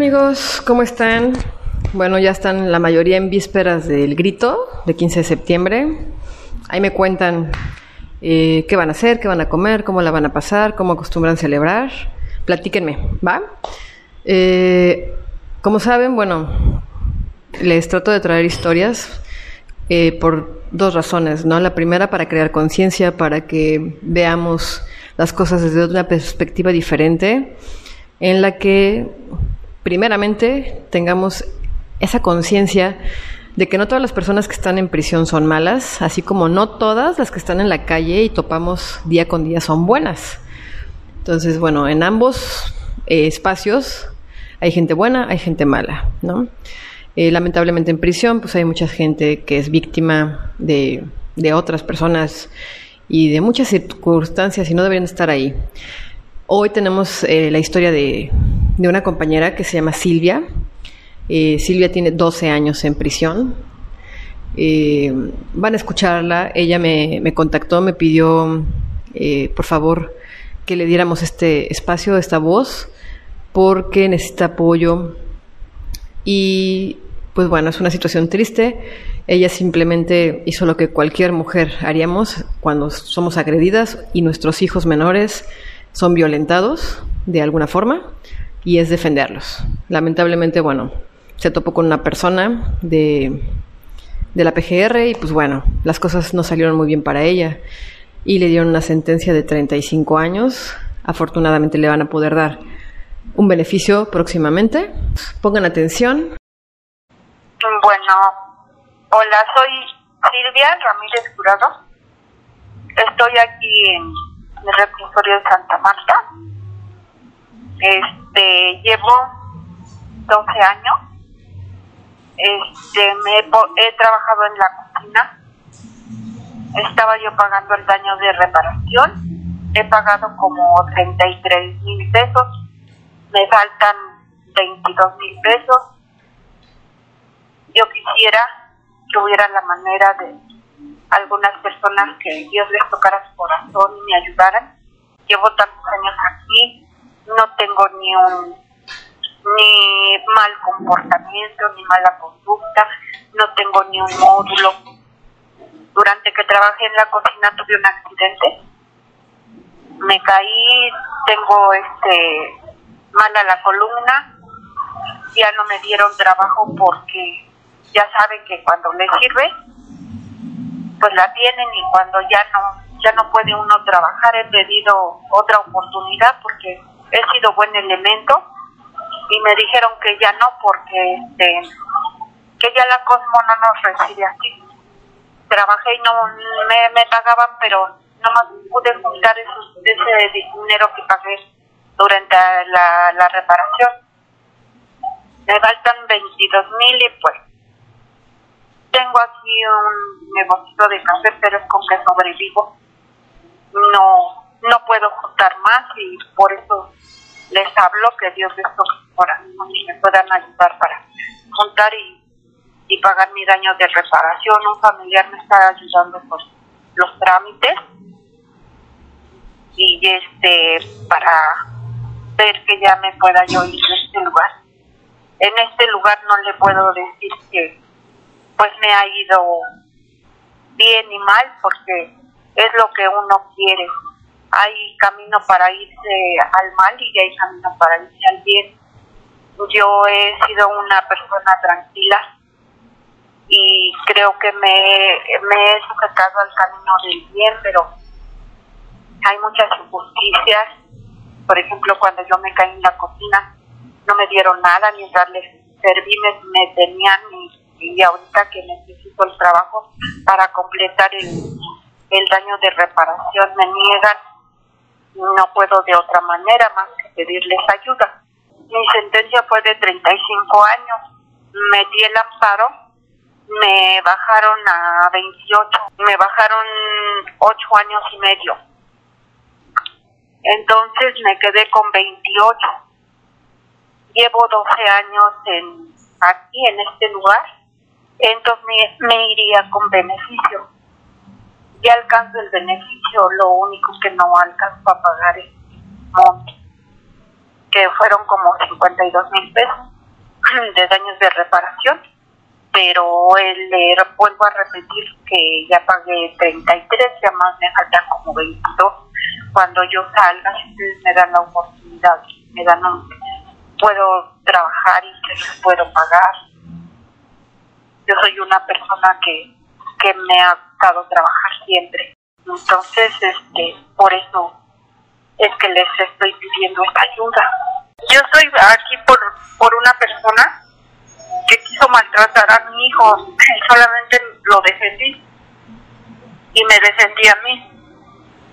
amigos? ¿Cómo están? Bueno, ya están la mayoría en vísperas del grito de 15 de septiembre. Ahí me cuentan eh, qué van a hacer, qué van a comer, cómo la van a pasar, cómo acostumbran celebrar. Platíquenme, ¿va? Eh, como saben, bueno, les trato de traer historias eh, por dos razones, ¿no? La primera para crear conciencia, para que veamos las cosas desde una perspectiva diferente, en la que primeramente tengamos esa conciencia de que no todas las personas que están en prisión son malas, así como no todas las que están en la calle y topamos día con día son buenas. Entonces, bueno, en ambos eh, espacios hay gente buena, hay gente mala, ¿no? Eh, lamentablemente en prisión, pues hay mucha gente que es víctima de, de otras personas y de muchas circunstancias y no deberían estar ahí. Hoy tenemos eh, la historia de, de una compañera que se llama Silvia. Eh, Silvia tiene 12 años en prisión. Eh, van a escucharla. Ella me, contactó, me pidió, eh, por favor, que le diéramos este espacio, esta voz, porque necesita apoyo. Y pues bueno, es una situación triste. Ella simplemente hizo lo que cualquier mujer haríamos cuando somos agredidas y nuestros hijos menores son violentados de alguna forma y es defenderlos. Lamentablemente, bueno, se topó con una persona de, de la PGR y pues bueno, las cosas no salieron muy bien para ella y le dieron una sentencia de 35 años. Afortunadamente le van a poder dar un beneficio próximamente. Pongan atención. Bueno, hola, soy Silvia Ramírez Curado. Estoy aquí en el reclusorio de Santa Marta este, llevo 12 años. Este, me he, trabajado en la cocina. Estaba yo pagando el daño de reparación. He pagado como 33 mil pesos. Me faltan 22 mil pesos. Yo quisiera que hubiera la manera de algunas personas que Dios les tocara su corazón y me ayudaran. Llevo tantos años aquí, no tengo ni un ni mal comportamiento, ni mala conducta, no tengo ni un módulo. Durante que trabajé en la cocina tuve un accidente, me caí, tengo este mala la columna, ya no me dieron trabajo porque ya saben que cuando les sirve, pues la tienen y cuando ya no ya no puede uno trabajar he pedido otra oportunidad porque he sido buen elemento y me dijeron que ya no porque este que ya la Cosmo no nos recibe aquí. Trabajé y no me, me pagaban, pero no más pude juntar esos, ese dinero que pagué durante la, la reparación. Me faltan 22 mil y pues tengo aquí un negocio de café, pero es con que sobrevivo. No, no puedo juntar más y por eso les hablo que Dios les toque y me puedan ayudar para juntar y, y pagar mi daño de reparación. Un familiar me está ayudando con los trámites y este para ver que ya me pueda yo ir de este lugar. En este lugar no le puedo decir que pues me ha ido bien y mal porque es lo que uno quiere hay camino para irse al mal y hay camino para irse al bien. Yo he sido una persona tranquila y creo que me, he sujetado al camino del bien, pero hay muchas injusticias. Por ejemplo, cuando yo me caí en la cocina, no me dieron nada, mientras les serví me, me tenían y, y ahorita que necesito el trabajo para completar el, el daño de reparación me niegan no puedo de otra manera más que pedirles ayuda. Mi sentencia fue de 35 años. Metí el amparo, me bajaron a 28, me bajaron 8 años y medio. Entonces me quedé con 28. Llevo 12 años en, aquí, en este lugar. Entonces me, me iría con beneficio ya alcanzo el beneficio, lo único que no alcanzo a pagar es monte. que fueron como 52 mil pesos de daños de reparación, pero le vuelvo a repetir que ya pagué 33, ya más me faltan como 22. Cuando yo salga, ustedes me dan la oportunidad, me dan un, puedo trabajar y puedo pagar. Yo soy una persona que, que me ha gustado trabajar siempre. Entonces, este, por eso es que les estoy pidiendo esta ayuda. Yo estoy aquí por, por una persona que quiso maltratar a mi hijo y solamente lo defendí y me defendí a mí.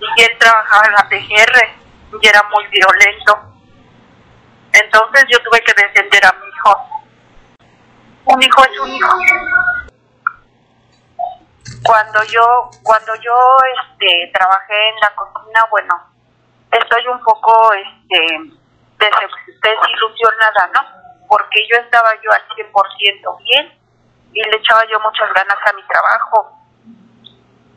Y él trabajaba en la PGR y era muy violento. Entonces yo tuve que defender a mi hijo. Un hijo es un hijo. Cuando yo, cuando yo este, trabajé en la cocina, bueno, estoy un poco este, desilusionada, ¿no? Porque yo estaba yo al 100% bien y le echaba yo muchas ganas a mi trabajo.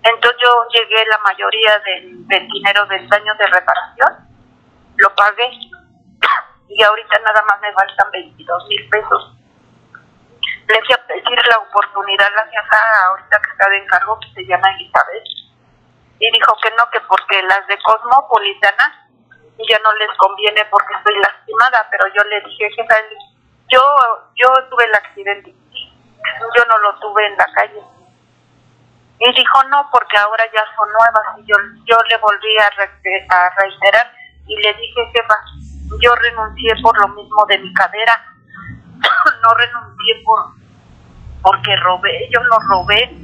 Entonces yo llegué la mayoría del, del dinero del daño de reparación, lo pagué y ahorita nada más me faltan 22 mil pesos. Le fui pedir la oportunidad la jefa ahorita que está de encargo, que se llama Elizabeth, y dijo que no, que porque las de Cosmopolitana ya no les conviene porque estoy lastimada, pero yo le dije, jefa, yo, yo tuve el accidente, yo no lo tuve en la calle. Y dijo, no, porque ahora ya son nuevas. Y yo, yo le volví a, a reiterar y le dije, jefa, yo renuncié por lo mismo de mi cadera, no renuncié por porque robé, yo no robé.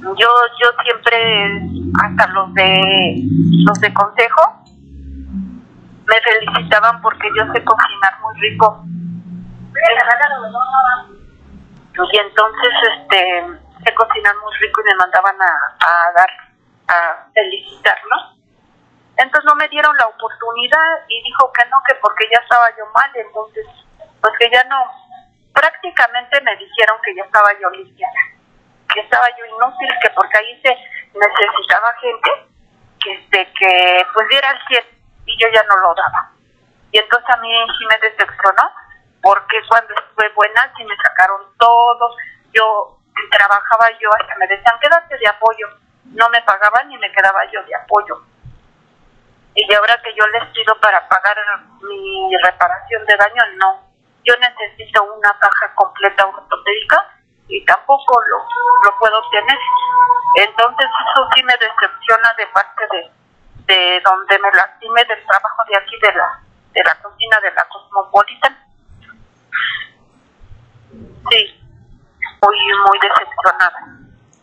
Yo yo siempre hasta los de los de consejo me felicitaban porque yo sé cocinar muy rico. Y entonces este sé cocinar muy rico y me mandaban a, a dar a felicitarlos entonces no me dieron la oportunidad y dijo que no, que porque ya estaba yo mal, entonces pues que ya no, prácticamente me dijeron que ya estaba yo listiana, que estaba yo inútil, que porque ahí se necesitaba gente que, este, que pues diera el 100 y yo ya no lo daba. Y entonces a mí sí me decepcionó, porque cuando estuve buena sí me sacaron todo, yo trabajaba yo hasta me decían quédate de apoyo, no me pagaban ni me quedaba yo de apoyo y ahora que yo les pido para pagar mi reparación de daño, no. Yo necesito una caja completa ortopédica y tampoco lo, lo puedo obtener. Entonces eso sí me decepciona de parte de, de donde me lastime del trabajo de aquí de la de la cocina de la Cosmopolitan. Sí, muy muy decepcionada,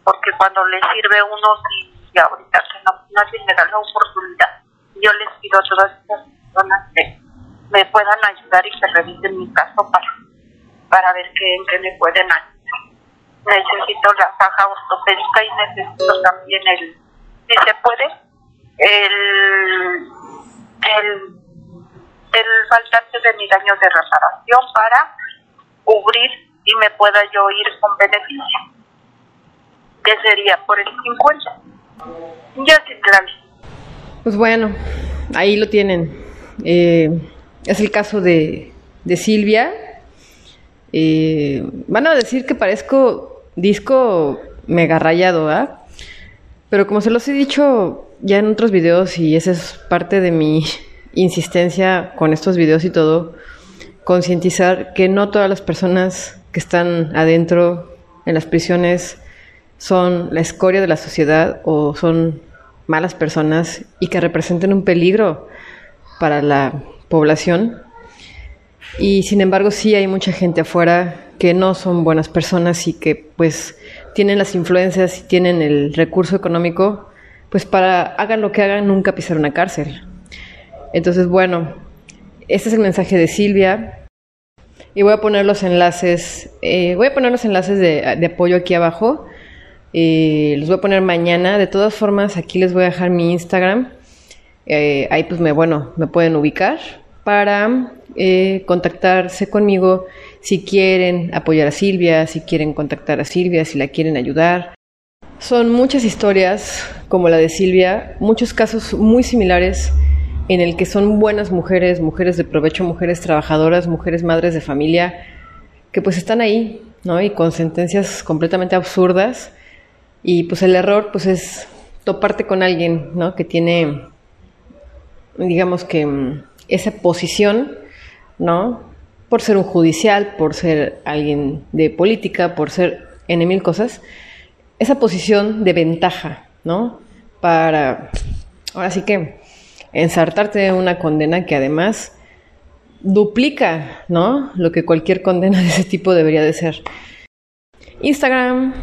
porque cuando le sirve uno y ahorita que no nadie me da la oportunidad yo les pido a todas me puedan ayudar y que revisen mi caso para, para ver qué, en qué me pueden ayudar. Necesito la caja ortopédica y necesito también el, si se puede, el, el, el faltante de mi daño de reparación para cubrir y me pueda yo ir con beneficio, que sería por el 50. Ya sí, claro. Pues bueno, ahí lo tienen. Eh, es el caso de, de Silvia. Eh, van a decir que parezco disco mega rayado, ¿ah? Pero como se los he dicho ya en otros videos y esa es parte de mi insistencia con estos videos y todo, concientizar que no todas las personas que están adentro en las prisiones son la escoria de la sociedad o son malas personas y que representen un peligro para la población. Y sin embargo sí hay mucha gente afuera que no son buenas personas y que pues tienen las influencias y tienen el recurso económico pues para hagan lo que hagan nunca pisar una cárcel. Entonces bueno, este es el mensaje de Silvia y voy a poner los enlaces, eh, voy a poner los enlaces de, apoyo aquí abajo eh, los voy a poner mañana. De todas formas, aquí les voy a dejar mi Instagram. Eh, ahí pues me, bueno, me pueden ubicar para eh, contactarse conmigo si quieren apoyar a Silvia, si quieren contactar a Silvia, si la quieren ayudar. Son muchas historias como la de Silvia, muchos casos muy similares en el que son buenas mujeres, mujeres de provecho, mujeres trabajadoras, mujeres madres de familia, que pues están ahí, ¿no? Y con sentencias completamente absurdas. Y pues el error pues es toparte con alguien, ¿no? Que tiene, digamos que mm, esa posición, ¿no? Por ser un judicial, por ser alguien de política, por ser en mil cosas, esa posición de ventaja, ¿no? Para, ahora sí que, ensartarte una condena que además duplica, ¿no? Lo que cualquier condena de ese tipo debería de ser. Instagram,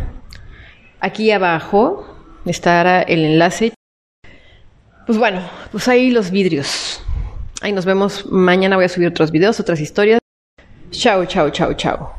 aquí abajo estará el enlace. Pues bueno, pues ahí los vidrios. Ahí nos vemos. Mañana voy a subir otros videos, otras historias. Chao, chao, chao, chao.